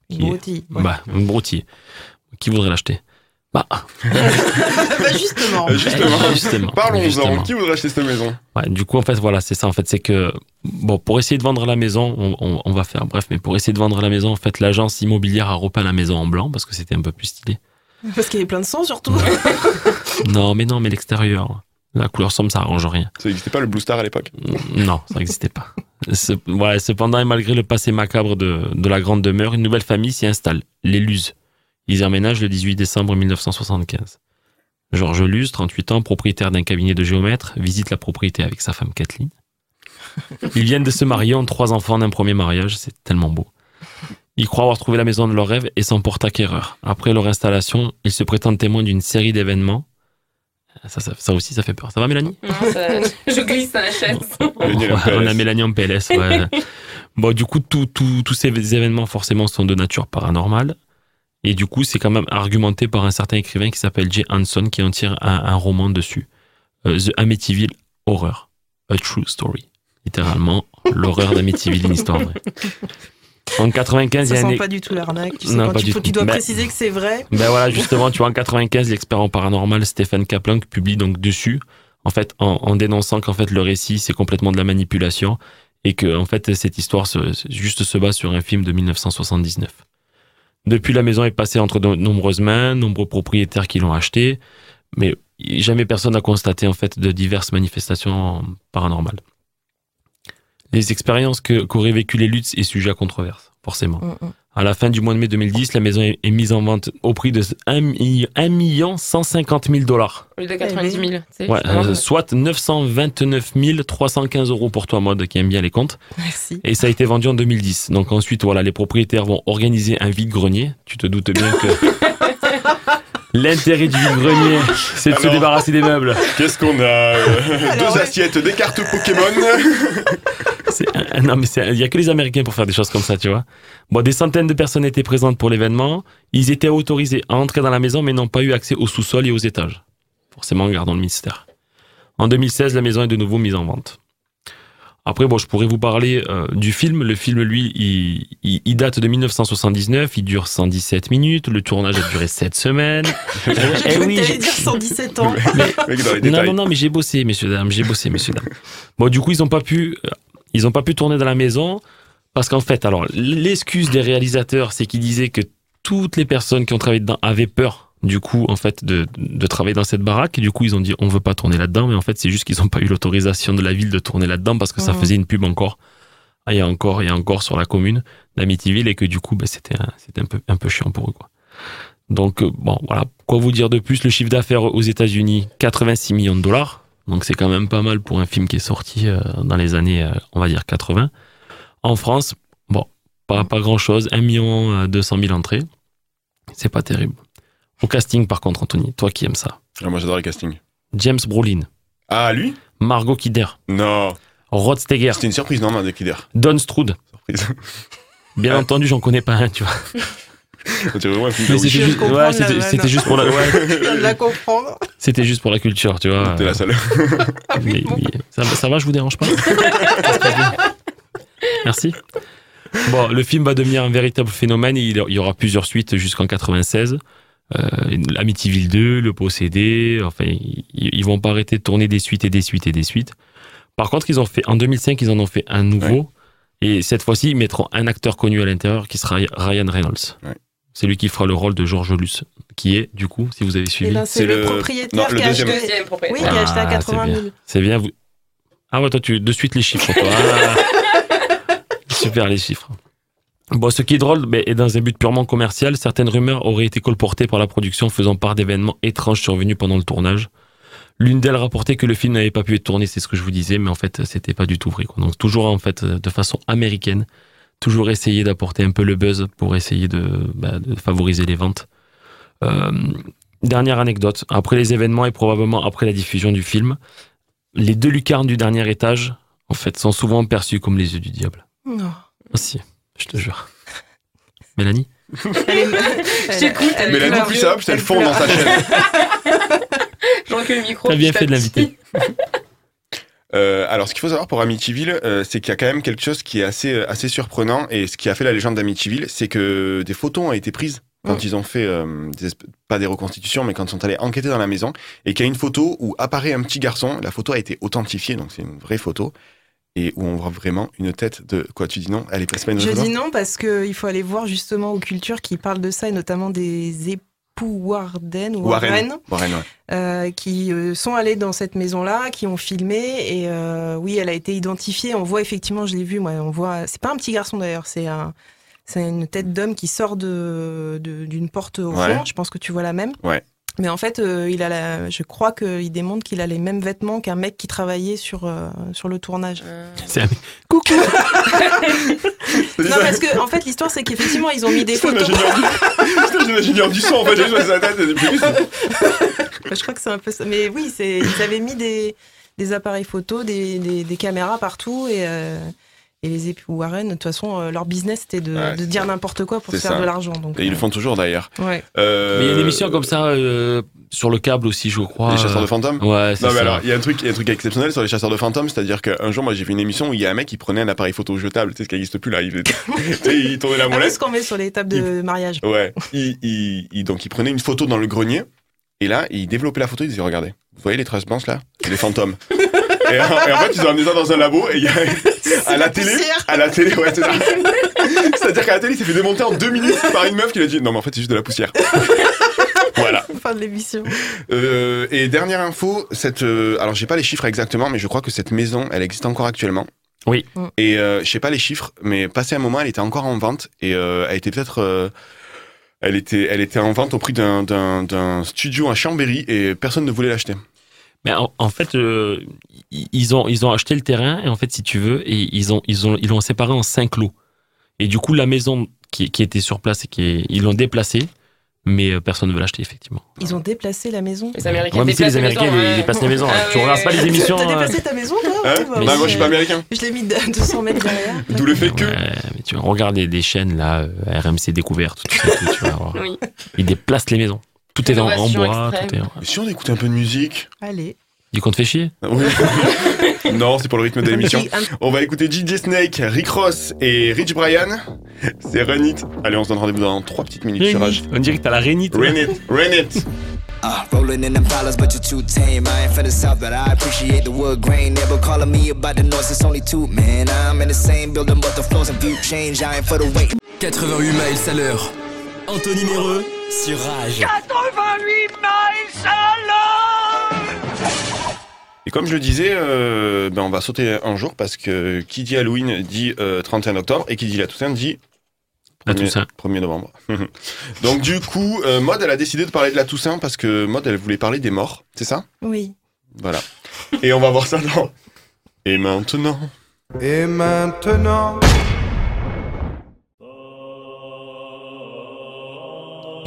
Broutille, ouais. Bah, un broutille. Qui voudrait l'acheter? Bah, Bah, justement. Euh, Justement, Justement. parlons-en. Qui voudrait acheter cette maison? Ouais, du coup, en fait, voilà, c'est ça. En fait, c'est que, bon, pour essayer de vendre la maison, on, on- on va faire bref, mais pour essayer de vendre la maison, en fait, l'agence immobilière a repeint la maison en blanc parce que c'était un peu plus stylé. Parce qu'il y avait plein de sang surtout. Non, mais non, mais l'extérieur. La couleur sombre, ça arrange rien. Ça n'existait pas le Blue Star à l'époque? Non, ça n'existait pas. Cependant, et malgré le passé macabre de, de la grande demeure, une nouvelle famille s'y installe, les Luz. Ils y emménagent le 18 décembre 1975. Georges Luz, 38 ans, propriétaire d'un cabinet de géomètre, visite la propriété avec sa femme Kathleen. Ils viennent de se marier, ont trois enfants d'un premier mariage, c'est tellement beau. Ils croient avoir trouvé la maison de leur rêve et s'en portent acquéreurs. Après leur installation, ils se prétendent témoins d'une série d'événements. Ça, ça, ça aussi, ça fait peur. Ça va, Mélanie Non, ça- je glisse dans la chaise. On a. Mélanie en PLS. ouais. bon, du coup, tous ces événements, forcément, sont de nature paranormale. Et du coup, c'est quand même argumenté par un certain écrivain qui s'appelle Jay Hanson, qui en tire un, un roman dessus. Euh, The Amityville Horror. A True Story. Littéralement, l'horreur d'Amityville, une histoire vraie. En 95, il y Ça a sent pas du tout l'arnaque. Tu, sais Non, tu, du faut- tout. tu dois Ben- préciser que c'est vrai. Ben voilà, justement, tu vois, en 95, l'expert en paranormal Stéphane Kaplan publie donc dessus, en fait, en, en dénonçant qu'en fait le récit c'est complètement de la manipulation et que en fait cette histoire se, se- juste se base sur un film de 1979. Depuis, la maison est passée entre de nombreuses mains, nombreux propriétaires qui l'ont achetée, mais jamais personne n'a constaté en fait de diverses manifestations paranormales. Les expériences que- qu'auraient vécues les Lutz est sujet à controverse, forcément. Mm, À la fin du mois de mai 2010, la maison est, est mise en vente au prix de 1 million 150 000 dollars. Au lieu de 90 000. tu sais, Ouais, euh, soit 929 315 euros pour toi, mode, qui aime bien les comptes. Merci. Et ça a été vendu en 2010. Donc ensuite, voilà, les propriétaires vont organiser un vide-grenier. Tu te doutes bien que L'intérêt du grenier, c'est de se débarrasser des meubles. Qu'est-ce qu'on a euh, Deux assiettes, des cartes Pokémon. C'est- euh, non, mais c'est- il y a que les Américains pour faire des choses comme ça, tu vois. Bon, des centaines de personnes étaient présentes pour l'événement. Ils étaient autorisés à entrer dans la maison, mais n'ont pas eu accès au sous-sol et aux étages. Forcément, gardons le mystère. En 2016, la maison est de nouveau mise en vente. Après, bon, je pourrais vous parler euh, du film. Le film, lui, il, il- il date de 1979. Il dure 117 minutes. Le tournage a duré 7 semaines. Je Eh oui, dire 117 ans. Les non, non, non, mais j'ai bossé, messieurs, dames, j'ai bossé, messieurs, dames. Bon, du coup, ils n'ont pas pu, euh, ils ont pas pu tourner dans la maison parce qu'en fait, alors, l'excuse des réalisateurs, c'est qu'ils disaient que toutes les personnes qui ont travaillé dedans avaient peur, du coup, en fait, de, de travailler dans cette baraque. Et du coup, ils ont dit, on veut pas tourner là-dedans, mais en fait, c'est juste qu'ils n'ont pas eu l'autorisation de la ville de tourner là-dedans parce que ça faisait une pub encore. Ah, Il y a encore et encore sur la commune d'Amityville et que du coup, ben, c'était un, c'était un peu, un peu chiant pour eux, quoi. Donc, euh, bon, voilà. Quoi vous dire de plus? Le chiffre d'affaires aux États-Unis, 86 millions de dollars. Donc, c'est quand même pas mal pour un film qui est sorti euh, dans les années, euh, on va dire, 80. En France, bon, pas, pas grand chose. 1 million euh, 200 000 entrées. C'est pas terrible. Au casting, par contre, Anthony, toi qui aimes ça. Ah, moi, j'adore les castings. James Brolin, Ah, lui? Margot Kidder, Non. Rod Steger, C'était une surprise, non, non, de Kidder? Don Stroud. Surprise. Bien entendu, j'en connais pas un, tu vois. On dirait vraiment un film Mais de c'était juste, ouais, la c'était- juste pour la, ouais, Je viens de la comprendre. c'était juste pour la culture, tu vois. T'es la seule. Mais- mais ça, ça va, je vous dérange pas? Merci. Bon, le film va devenir un véritable phénomène. Il y aura plusieurs suites jusqu'en 96. Euh, Amityville 2, Le Possédé. Enfin, ils, ils vont pas arrêter de tourner des suites et des suites et des suites. Par contre, ils ont fait en 2005, ils en ont fait un nouveau. Et cette fois-ci, ils mettront un acteur connu à l'intérieur qui sera Ryan Reynolds. Ouais. C'est lui qui fera le rôle de George Luce, qui est, du coup, si vous avez Et suivi. ben, c'est le, le- propriétaire non, le qui a deuxième. acheté. Oui, propriétaire. qui a acheté à Ah, 80 000. C'est bien. Vous... Ah ouais, toi, tu de suite les chiffres. Toi. Ah. Super les chiffres. Bon, ce qui est drôle, mais est dans un but purement commercial, certaines rumeurs auraient été colportées par la production faisant part d'événements étranges survenus pendant le tournage. L'une d'elles rapportait que le film n'avait pas pu être tourné, c'est ce que je vous disais, mais en fait, c'était pas du tout vrai. Quoi. Donc toujours en fait de façon américaine, toujours essayer d'apporter un peu le buzz pour essayer de, bah, de favoriser les ventes. Euh, dernière anecdote, après les événements et probablement après la diffusion du film, les deux lucarnes du dernier étage, en fait, sont souvent perçues comme les yeux du diable. Non. Ah, si, je te jure. Mélanie J'écoute, elle Mélanie. Puissable, Elle fond dans sa chaîne. Je recule le micro. T'as bien fait de l'inviter. Euh, alors, ce qu'il faut savoir pour Amityville, euh, c'est qu'il y a quand même quelque chose qui est assez, euh, assez surprenant. Et ce qui a fait la légende d'Amityville, c'est que des photos ont été prises quand ils ont fait, euh, des pas des reconstitutions, mais quand ils sont allés enquêter dans la maison. Et qu'il y a une photo où apparaît un petit garçon. La photo a été authentifiée, donc c'est une vraie photo. Et où on voit vraiment une tête de. Quoi, tu dis non Elle est pas, une Je dis non parce qu'il faut aller voir justement aux cultures qui parlent de ça et notamment des époux Warden ou Warren, Warren. Warren, ouais. euh, qui euh, sont allés dans cette maison-là, qui ont filmé et euh, oui, elle a été identifiée. On voit effectivement, je l'ai vu, moi, on voit. C'est pas un petit garçon d'ailleurs, c'est un, c'est une tête d'homme qui sort de d'une porte au Ouais. fond. Je pense que tu vois la même. Ouais. Mais en fait, euh, il a la, je crois qu'il démontre qu'il a les mêmes vêtements qu'un mec qui travaillait sur euh, sur le tournage. C'est un- Coucou. non parce que en fait l'histoire c'est qu'effectivement ils ont mis des photos. c'est un ingénieur du son, en fait. Sa tête. je crois que c'est un peu ça. Mais oui, c'est ils avaient mis des, des appareils photo, des, des, des caméras partout et euh, et les époux Warren de toute façon euh, leur business c'était de, Ouais, de c'est dire n'importe quoi pour faire ça. de l'argent. Donc Et ils le euh, font toujours d'ailleurs. Ouais. Euh, Mais il y a une émission comme ça euh, sur le câble aussi, je crois. Les chasseurs de Euh, fantômes? Ouais, c'est Non, mais ça. alors, il y a un truc, il y a un truc exceptionnel sur les chasseurs de fantômes, c'est-à-dire qu'un jour, moi, j'ai vu une émission où il y a un mec qui prenait un appareil photo jetable, tu sais, ce qui n'existe plus là, il, il tournait la Ah molette. ce qu'on met sur les tables de mariage. Ouais. Il, il- il- donc, il prenait une photo dans le grenier, et là, il développait la photo, il disait, regardez, vous voyez les traces blanches là? C'est les fantômes. et, en, et en fait, ils ont amené ça dans un labo, et il y a, à la, télé, à la télé, ouais, c'est ça. C'est-à-dire qu'à la télé, il s'est fait démonter en deux minutes par une meuf qui lui a dit, non, mais en fait, c'est juste de la poussière. voilà. Fin de l'émission. Euh, et dernière info, cette, euh, alors j'ai pas les chiffres exactement, mais je crois que cette maison, elle existe encore actuellement. Oui. Mm. Et euh, je sais pas les chiffres, mais passé un moment, elle était encore en vente et euh, elle était peut-être, euh, elle était, elle était en vente au prix d'un, d'un, d'un studio à Chambéry et personne ne voulait l'acheter. Mais en, en fait, euh, ils, ont, ils ont acheté le terrain, et en fait, si tu veux, et ils ont, ils ont, ils l'ont séparé en cinq lots. Et du coup, la maison qui, qui était sur place, et qui est- ils l'ont déplacée, Mais euh, personne ne veut l'acheter, effectivement. Ils ont déplacé la maison. Les Américains Ouais, mais les les Américains, maisons, ils ouais. déplacent les maisons. hein. Ah tu ouais, regardes pas les émissions. T'as déplacé ta maison, toi Hein Bah, Bah, moi, je suis pas américain. Je l'ai mis de 200 mètres derrière. D'où le fait que. Ouais, mais tu regardes des, des chaînes là, euh, RMC découverte, tout ça, tout, tu vas voir. Oui. Ils déplacent les maisons. Tout est en, bois, tout est. si on écoute un peu de musique Allez. Du qu'on te fait chier Oui. non, c'est pour le rythme de l'émission. On va écouter DJ Snake, Rick Ross et Rich Brian. C'est Run It. Allez, on se donne rendez-vous dans 3 petites minutes sur Rage. On dirait que t'as la rénite. Run It, Run It. Uh, rolling in them dollars, but you're too tame. I ain't from the south, but I appreciate the wood grain. Never calling me about the noise, it's only two, man. I'm in the same building, but the floors and view change. I ain't for the wait. 88 miles à l'heure. Anthony Méreux sur Rage. 88 miles Et comme je le disais, euh, ben on va sauter un jour parce que qui dit Halloween dit euh, 31 octobre et qui dit la Toussaint dit La 1er Toussaint. 1er novembre. Donc du coup, euh, Maud, elle a décidé de parler de la Toussaint parce que Maud, elle voulait parler des morts, c'est ça? Oui. Voilà. Et on va voir ça dans... Et maintenant Et maintenant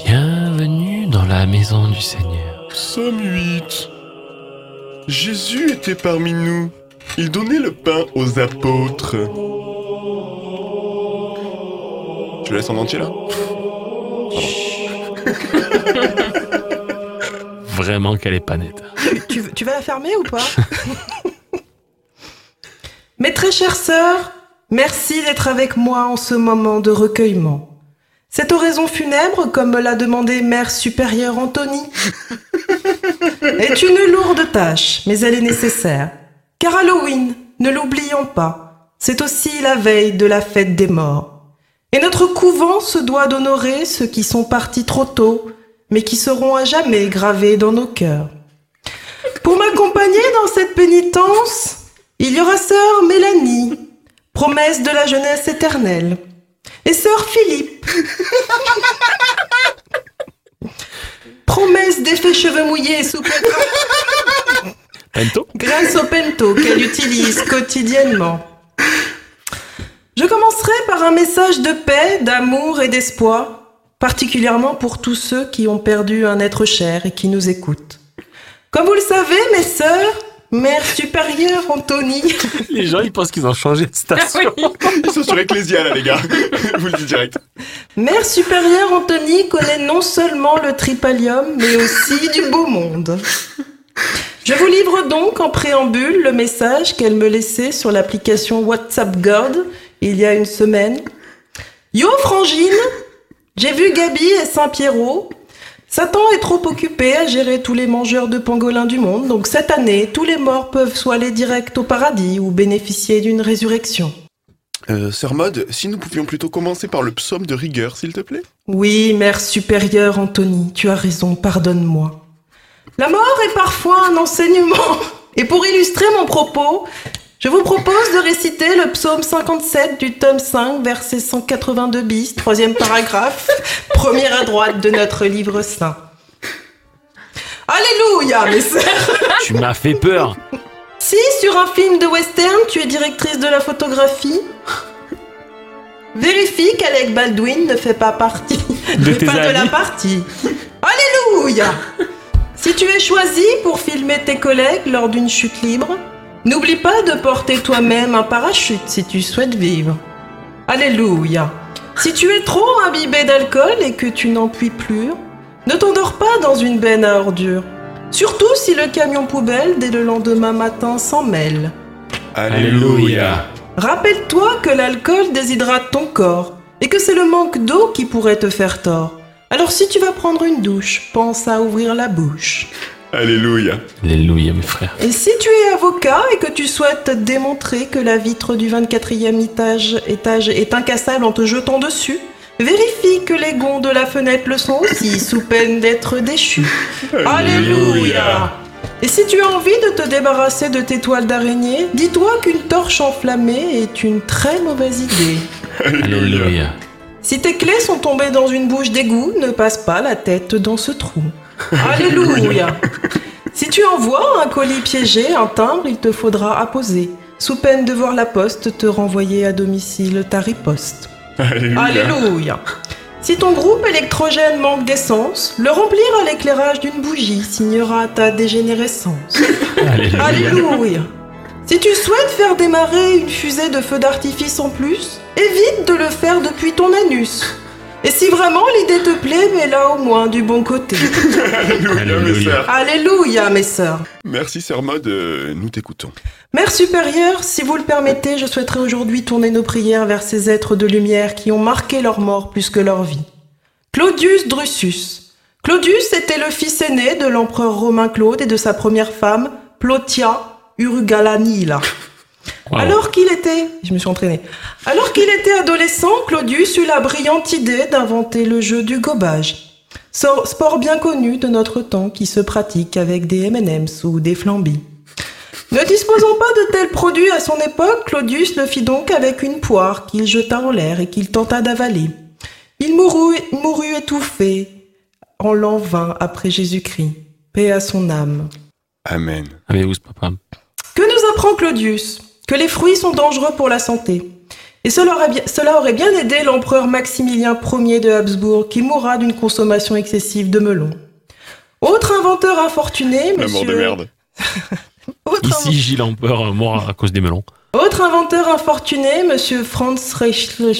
Bienvenue dans la maison du Seigneur. Somme 8. Jésus était parmi nous. Il donnait le pain aux apôtres. Tu le laisses en entier là Vraiment qu'elle est pas nette. Tu, tu vas la fermer ou pas? Mes très chères sœurs, merci d'être avec moi en ce moment de recueillement. Cette oraison funèbre, comme me l'a demandé Mère supérieure Anthony, est une lourde tâche, mais elle est nécessaire. Car Halloween, ne l'oublions pas, c'est aussi la veille de la fête des morts. Et notre couvent se doit d'honorer ceux qui sont partis trop tôt, mais qui seront à jamais gravés dans nos cœurs. Pour m'accompagner dans cette pénitence, il y aura sœur Mélanie, promesse de la jeunesse éternelle, et sœur Philippe, promesse d'effets cheveux mouillés sous Pento grâce au pento qu'elle utilise quotidiennement. Je commencerai par un message de paix, d'amour et d'espoir, particulièrement pour tous ceux qui ont perdu un être cher et qui nous écoutent. Comme vous le savez, mes sœurs, Mère supérieure Anthony, Les gens, ils pensent qu'ils ont changé de station. Ils sont sur Ecclésia là les gars. Je vous le dis direct. Mère supérieure Anthony connaît non seulement le tripalium, mais aussi du beau monde. Je vous livre donc en préambule le message qu'elle me laissait sur l'application WhatsApp God il y a une semaine. Yo Frangine, j'ai vu Gabi et Saint-Pierrot. Satan est trop occupé à gérer tous les mangeurs de pangolins du monde, donc cette année, tous les morts peuvent soit aller direct au paradis ou bénéficier d'une résurrection. Euh, Sœur Maud, si nous pouvions plutôt commencer par le psaume de rigueur, s'il te plaît Oui, mère supérieure Anthony, tu as raison, pardonne-moi. La mort est parfois un enseignement. Et pour illustrer mon propos, je vous propose de réciter le psaume 57 du tome 5, verset 182 bis, troisième paragraphe, première à droite de notre livre saint. Alléluia, mes sœurs Tu m'as fait peur. Si sur un film de western, tu es directrice de la photographie, vérifie qu'Alec Baldwin ne fait pas partie De n'est tes pas de la partie. Alléluia Si tu es choisi pour filmer tes collègues lors d'une chute libre, n'oublie pas de porter toi-même un parachute si tu souhaites vivre. Alléluia Si tu es trop imbibé d'alcool et que tu n'en puis plus, ne t'endors pas dans une benne à ordures. Surtout si le camion poubelle dès le lendemain matin s'en mêle. Alléluia. Rappelle-toi que l'alcool déshydrate ton corps et que c'est le manque d'eau qui pourrait te faire tort. Alors si tu vas prendre une douche, pense à ouvrir la bouche. Alléluia. Alléluia, mes frères. Et si tu es avocat et que tu souhaites démontrer que la vitre du 24e étage, étage est incassable en te jetant dessus, vérifie que les gonds de la fenêtre le sont aussi, sous peine d'être déchus. Alléluia Et si tu as envie de te débarrasser de tes toiles d'araignée, dis-toi qu'une torche enflammée est une très mauvaise idée. Alléluia. Si tes clés sont tombées dans une bouche d'égout, ne passe pas la tête dans ce trou. Alléluia Si tu envoies un colis piégé, un timbre, il te faudra apposer, sous peine de voir la poste te renvoyer à domicile ta riposte. Alléluia. Alléluia Si ton groupe électrogène manque d'essence, le remplir à l'éclairage d'une bougie signera ta dégénérescence. Alléluia. Alléluia. Si tu souhaites faire démarrer une fusée de feu d'artifice en plus, évite de le faire depuis ton anus. Et si vraiment l'idée te plaît, mets-la au moins du bon côté. Alléluia, mes sœurs. Alléluia, mes sœurs. Merci, Sœur Mode, euh, nous t'écoutons. Mère supérieure, si vous le permettez, je souhaiterais aujourd'hui tourner nos prières vers ces êtres de lumière qui ont marqué leur mort plus que leur vie. Claudius Drusus. Claudius était le fils aîné de l'empereur romain Claude et de sa première femme, Plotia Alors qu'il était, je me suis entraînée. Alors qu'il était adolescent, Claudius eut la brillante idée d'inventer le jeu du gobage. Sport bien connu de notre temps qui se pratique avec des M&M's ou des flambis. Ne disposant pas de tels produits à son époque, Claudius le fit donc avec une poire qu'il jeta en l'air et qu'il tenta d'avaler. Il mourut, mourut étouffé en l'an 20 après Jésus-Christ. Paix à son âme. Amen. Avez-vous ce papa? Que nous apprend Claudius? Que les fruits sont dangereux pour la santé. Et cela aurait bien, cela aurait bien aidé l'empereur Maximilien Ier de Habsbourg qui mourra d'une consommation excessive de melons. Autre inventeur infortuné, La mort de monsieur... merde. Ici, Gilles mort à cause des melons. Autre inventeur infortuné, monsieur Franz Reichel,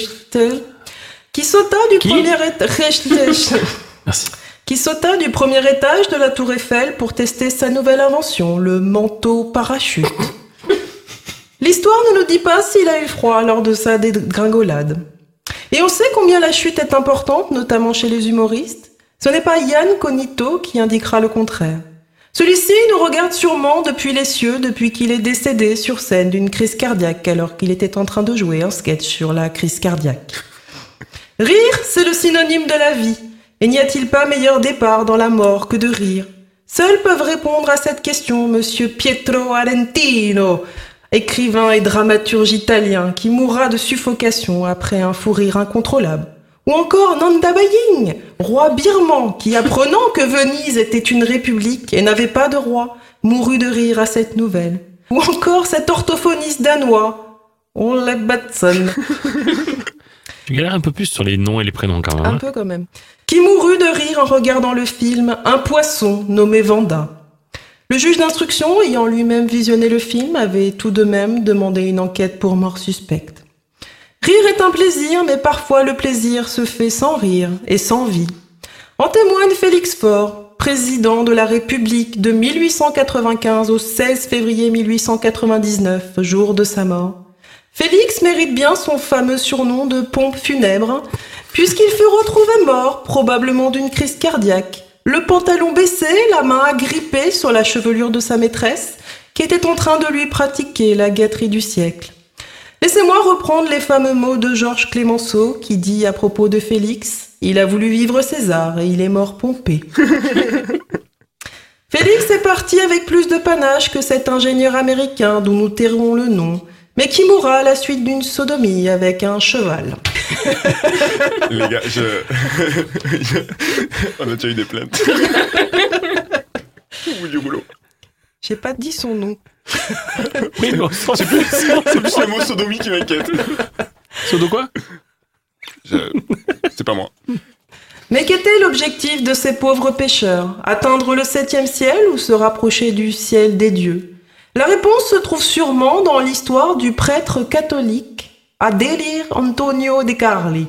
qui sauta du premier étage. Qui sauta du premier étage de la Tour Eiffel pour tester sa nouvelle invention, le manteau parachute. L'histoire ne nous dit pas s'il a eu froid lors de sa dégringolade. Et on sait combien la chute est importante, notamment chez les humoristes. Ce n'est pas Yann Cognito qui indiquera le contraire. Celui-ci nous regarde sûrement depuis les cieux, depuis qu'il est décédé sur scène d'une crise cardiaque alors qu'il était en train de jouer un sketch sur la crise cardiaque. Rire, c'est le synonyme de la vie. Et n'y a-t-il pas meilleur départ dans la mort que de rire? Seuls peuvent répondre à cette question Monsieur Pietro Arentino, écrivain et dramaturge italien qui mourra de suffocation après un fou rire incontrôlable. Ou encore Nanda Baying, roi birman qui, apprenant que Venise était une république et n'avait pas de roi, mourut de rire à cette nouvelle. Ou encore cet orthophoniste danois, Ole Batson, Tu galères un peu plus sur les noms et les prénoms quand même. un hein. peu quand même, qui mourut de rire en regardant le film Un poisson nommé Vanda. Le juge d'instruction, ayant lui-même visionné le film, avait tout de même demandé une enquête pour mort suspecte. Rire est un plaisir, mais parfois le plaisir se fait sans rire et sans vie. En témoigne Félix Faure, président de la République de 1895 au 16 février 1899, jour de sa mort. Félix mérite bien son fameux surnom de pompe funèbre, puisqu'il fut retrouvé mort, probablement d'une crise cardiaque, le pantalon baissé, la main agrippée sur la chevelure de sa maîtresse, qui était en train de lui pratiquer la gâterie du siècle. Laissez-moi reprendre les fameux mots de Georges Clémenceau qui dit à propos de Félix Il a voulu vivre César et il est mort pompé. Félix est parti avec plus de panache que cet ingénieur américain dont nous tairons le nom, mais qui mourra à la suite d'une sodomie avec un cheval? Les gars, je... On a déjà eu des plaintes. Au bout du boulot. J'ai pas dit son nom. Oui, mais on s'en C'est plus, c'est plus le mot sodomie qui m'inquiète. Sodo quoi? Je- C'est pas moi. Mais qu'était l'objectif de ces pauvres pêcheurs? Atteindre le septième ciel ou se rapprocher du ciel des dieux? La réponse se trouve sûrement dans l'histoire du prêtre catholique Adelir Antonio de Carli.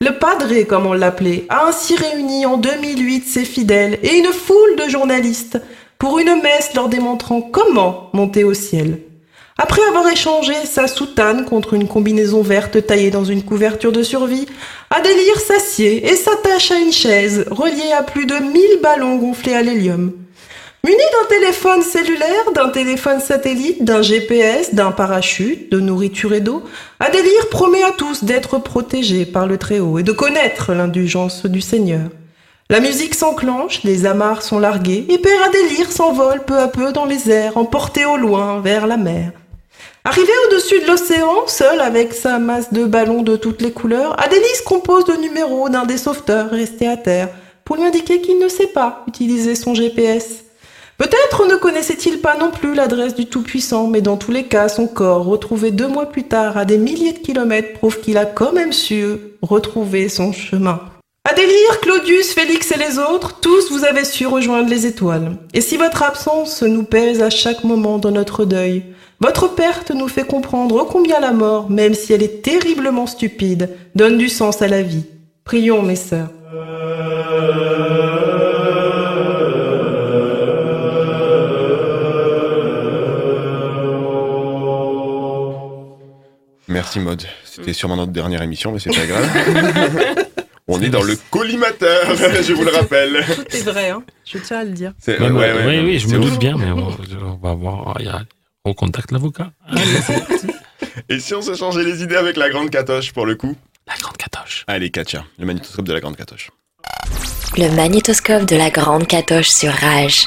Le padre, comme on l'appelait, a ainsi réuni en 2008 ses fidèles et une foule de journalistes pour une messe leur démontrant comment monter au ciel. Après avoir échangé sa soutane contre une combinaison verte taillée dans une couverture de survie, Adélire s'assied et s'attache à une chaise reliée à plus de 1000 ballons gonflés à l'hélium. Muni d'un téléphone cellulaire, d'un téléphone satellite, d'un GPS, d'un parachute, de nourriture et d'eau, Adélire promet à tous d'être protégés par le Très-Haut et de connaître l'indulgence du Seigneur. La musique s'enclenche, les amarres sont larguées, et Père Adélire s'envole peu à peu dans les airs, emporté au loin vers la mer. Arrivé au-dessus de l'océan, seul avec sa masse de ballons de toutes les couleurs, Adélis compose le numéro d'un des sauveteurs restés à terre pour lui indiquer qu'il ne sait pas utiliser son GPS. Peut-être ne connaissait-il pas non plus l'adresse du Tout-Puissant, mais dans tous les cas, son corps, retrouvé deux mois plus tard à des milliers de kilomètres, prouve qu'il a quand même su retrouver son chemin. délire, Claudius, Félix et les autres, tous vous avez su rejoindre les étoiles. Et si votre absence nous pèse à chaque moment dans notre deuil, votre perte nous fait comprendre combien la mort, même si elle est terriblement stupide, donne du sens à la vie. Prions, mes sœurs. Merci Maud. C'était sûrement notre dernière émission, mais c'est pas grave. On est dans le collimateur, je vous le rappelle. Tout est vrai, hein. je tiens à le dire. Ouais, ouais, oui, oui, je me doute bien, mais on, on va voir. Il y a, on contacte l'avocat. Et si on se changeait les idées avec la grande catoche pour le coup? La grande catoche. Allez, Katia, le magnétoscope de la grande catoche. Le magnétoscope de la grande catoche sur Rage.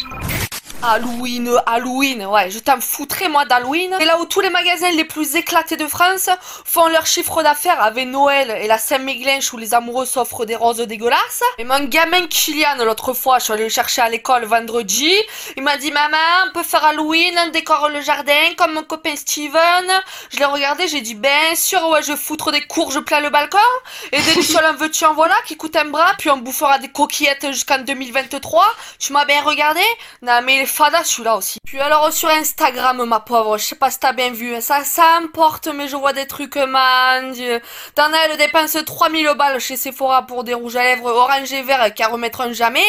Halloween, Halloween, ouais, je t'en foutrais moi d'Halloween. C'est là où tous les magasins les plus éclatés de France font leur chiffre d'affaires avec Noël et la Saint-Méglinche où les amoureux s'offrent des roses dégueulasses. Et mon gamin Kylian, l'autre fois, je suis allée le chercher à l'école vendredi. Il m'a dit, maman, on peut faire Halloween, on décore le jardin comme mon copain Steven. Je l'ai regardé, j'ai dit, ben sûr, ouais, je foutre des courges plein le balcon. Et des lucioles en veux-tu en voilà qui coûtent un bras, puis on bouffera des coquillettes jusqu'en 2023. Tu m'as bien regardé Non mais fada celui-là aussi. Puis alors sur Instagram ma pauvre, je sais pas si t'as bien vu, ça, ça importe mais je vois des trucs man. T'en as, elle dépense 3000 balles chez Sephora pour des rouges à lèvres orange et vert qu'à remettre jamais.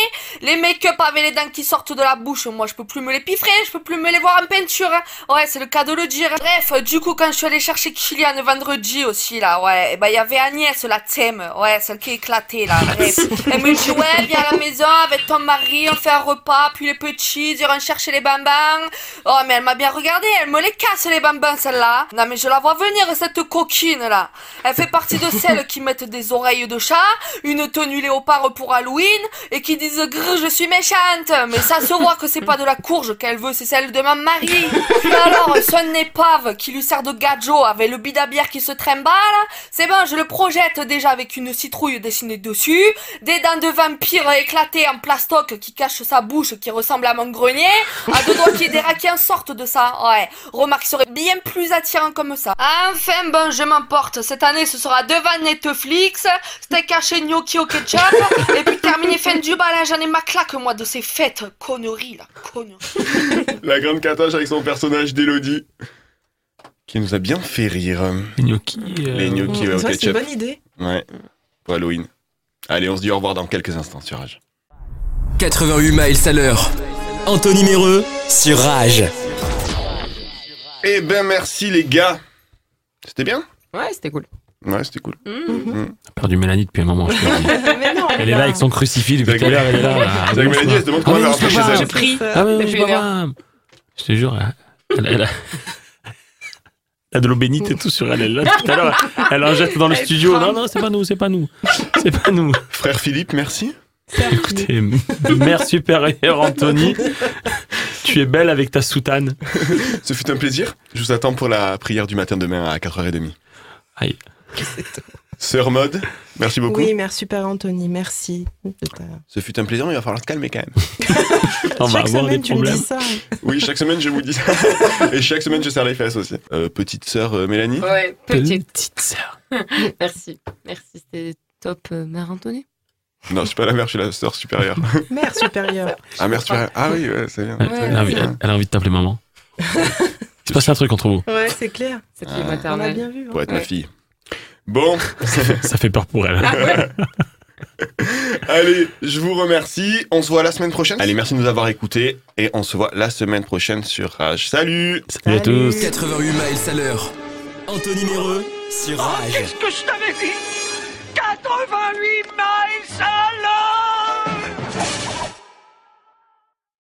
Les make-up avec les dents qui sortent de la bouche, moi je peux plus me les piffrer, je peux plus me les voir en peinture. Ouais, c'est le cas de le dire. Bref, du coup quand je suis allée chercher Kylian vendredi aussi là, ouais, et ben il y avait Agnès la thème, ouais, celle qui est éclatée là. Bref. Elle me dit ouais, viens à la maison avec ton mari, on fait un repas, puis les petits chercher les bambins. Oh mais elle m'a bien regardé, elle me les casse les bambins celle-là. Non mais je la vois venir cette coquine là. Elle fait partie de celles qui mettent des oreilles de chat, une tenue léopard pour Halloween et qui disent grrr je suis méchante. Mais ça se voit que c'est pas de la courge qu'elle veut, c'est celle de mon mari. Alors son épave qui lui sert de gadjo avec le bidabière qui se trimballe, c'est bon je le projette déjà avec une citrouille dessinée dessus, des dents de vampire éclatées en plastoc qui cachent sa bouche qui ressemble à mon grenier, à deux doigts qu'il y ait des en sortent de ça. Ouais, remarque serait bien plus attirant comme ça. Enfin bon, je m'emporte. Cette année, ce sera devant Netflix, steak haché gnocchi au ketchup, et puis terminé fin du bal. J'en ai ma claque, moi, de ces fêtes. Conneries, là, conneries. La grande catoche avec son personnage d'Elodie. Qui nous a bien fait rire. Les gnocchis. Les gnocchis ouais, au c'est une bonne idée. Ouais, pour Halloween. Allez, on se dit au revoir dans quelques instants sur Rage. 88 miles à l'heure. Anthony Méreux sur Rage. Eh ben merci les gars. C'était bien? Ouais, c'était cool. Ouais, c'était cool. Mm. perdu Mélanie depuis un moment. je. Mais non, Elle est là avec son crucifix depuis tout à l'heure. Elle est là. C'est vrai que Mélanie, elle se demande comment elle va rentrer chez elle. J'ai pris. Ah Depuis je vois. Je te jure, elle, elle a, elle a de l'eau bénite et tout sur elle. Elle, là, tout à l'heure, elle en jette dans le studio. Non, non, c'est pas nous, c'est pas nous. C'est pas nous. Frère Philippe, merci. Écoutez, mère supérieure Anthony, tu es belle avec ta soutane. Ce fut un plaisir. Je vous attends pour la prière du matin demain à 4h30. Aïe. Sœur Mode, merci beaucoup. Oui, merci Père Anthony, merci. Ce fut un plaisir, mais il va falloir se calmer quand même. On va Chaque avoir des semaine, tu me problèmes. dis ça. Oui, chaque semaine, je vous dis ça. Et chaque semaine, je serre les fesses aussi. Euh, petite sœur euh, Mélanie Ouais, petite. Petite sœur. Merci. Merci, c'était top, euh, Mère Anthony. Non, je suis pas la mère, je suis la sœur supérieure. Mère supérieure. Ah, mère supérieure. Ah oui, ouais, c'est bien. Elle, elle a envie, elle- elle a envie de t'appeler maman. Il se passe un truc entre vous. Ouais, c'est clair. Cette Ah. fille On a maternelle. bien vu. hein. Pour être ma fille. Bon, Ça fait peur pour elle. allez, je vous remercie. On se voit la semaine prochaine. Allez, merci de nous avoir écoutés. Et on se voit la semaine prochaine sur Rage. Salut Salut à tous. 88 miles à l'heure. Anthony Méreux sur Rage. Qu'est-ce que je t'avais dit? Teufel, wie mein Salon!